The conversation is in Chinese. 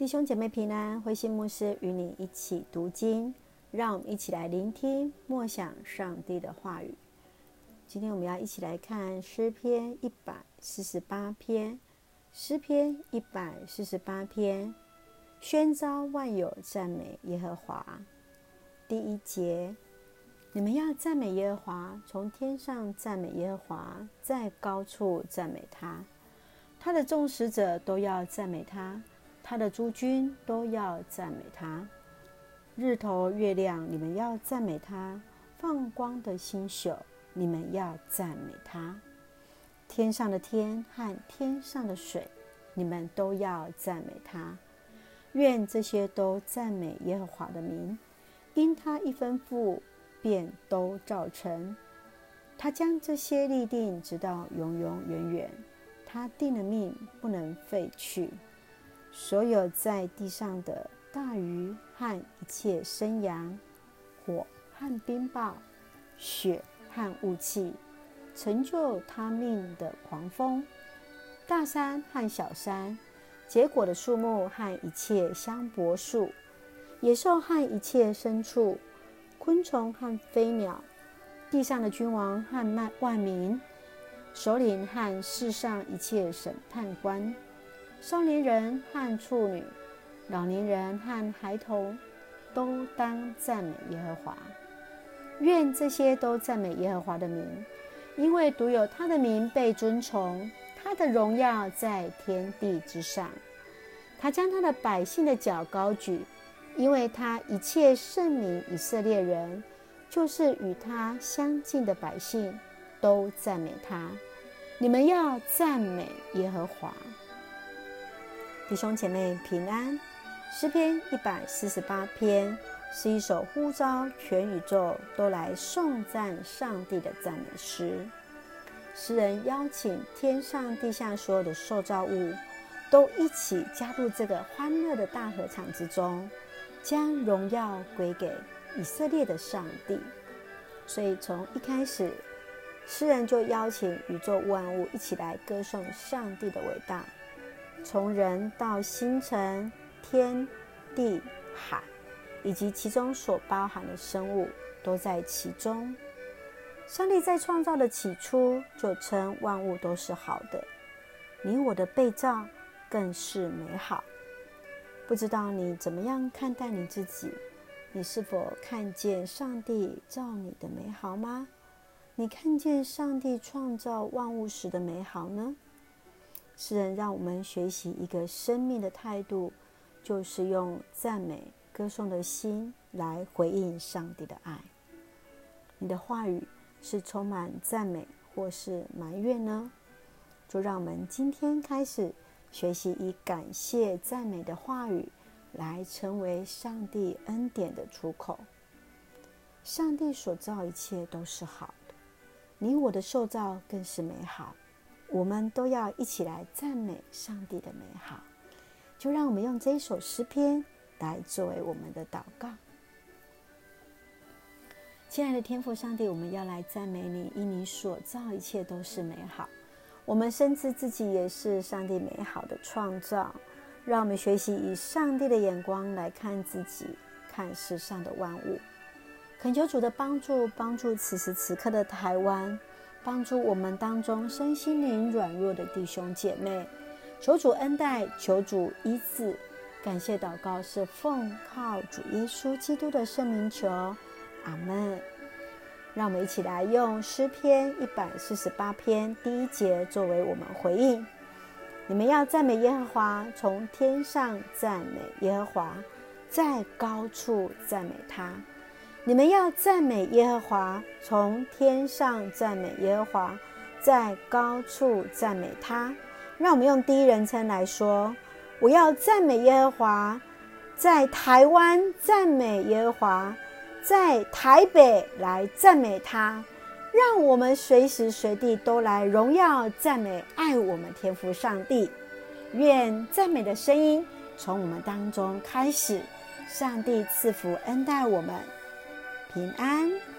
弟兄姐妹平安，慧馨牧师与你一起读经，让我们一起来聆听默想上帝的话语。今天我们要一起来看诗篇一百四十八篇，诗篇一百四十八篇，宣召万有赞美耶和华。第一节，你们要赞美耶和华，从天上赞美耶和华，在高处赞美他，他的众使者都要赞美他。他的诸军都要赞美他，日头、月亮，你们要赞美他；放光的星宿，你们要赞美他；天上的天和天上的水，你们都要赞美他。愿这些都赞美耶和华的名，因他一吩咐，便都照成。他将这些立定，直到永永远远。他定了命，不能废去。所有在地上的大鱼和一切生羊，火和冰雹，雪和雾气，成就他命的狂风，大山和小山，结果的树木和一切香柏树，野兽和一切牲畜，昆虫和飞鸟，地上的君王和万万民，首领和世上一切审判官。少年人和处女，老年人和孩童，都当赞美耶和华。愿这些都赞美耶和华的名，因为独有他的名被尊崇，他的荣耀在天地之上。他将他的百姓的脚高举，因为他一切圣民以色列人，就是与他相近的百姓，都赞美他。你们要赞美耶和华。弟兄姐妹平安，诗篇一百四十八篇是一首呼召全宇宙都来颂赞上帝的赞美诗。诗人邀请天上地下所有的受造物都一起加入这个欢乐的大合唱之中，将荣耀归给以色列的上帝。所以从一开始，诗人就邀请宇宙万物一起来歌颂上帝的伟大。从人到星辰、天地海，以及其中所包含的生物，都在其中。上帝在创造的起初就称万物都是好的，你我的被造更是美好。不知道你怎么样看待你自己？你是否看见上帝造你的美好吗？你看见上帝创造万物时的美好呢？诗人让我们学习一个生命的态度，就是用赞美、歌颂的心来回应上帝的爱。你的话语是充满赞美，或是埋怨呢？就让我们今天开始学习以感谢、赞美的话语，来成为上帝恩典的出口。上帝所造一切都是好的，你我的受造更是美好。我们都要一起来赞美上帝的美好，就让我们用这一首诗篇来作为我们的祷告。亲爱的天父上帝，我们要来赞美你，因你所造一切都是美好。我们深知自己也是上帝美好的创造，让我们学习以上帝的眼光来看自己，看世上的万物。恳求主的帮助，帮助此时此刻的台湾。帮助我们当中身心灵软弱的弟兄姐妹，求主恩待，求主医治。感谢祷告是奉靠主耶稣基督的圣名求，阿门。让我们一起来用诗篇一百四十八篇第一节作为我们回应：你们要赞美耶和华，从天上赞美耶和华，在高处赞美他。你们要赞美耶和华，从天上赞美耶和华，在高处赞美他。让我们用第一人称来说：我要赞美耶和华，在台湾赞美耶和华，在台北来赞美他。让我们随时随地都来荣耀赞美爱我们天父上帝。愿赞美的声音从我们当中开始。上帝赐福恩待我们。平安。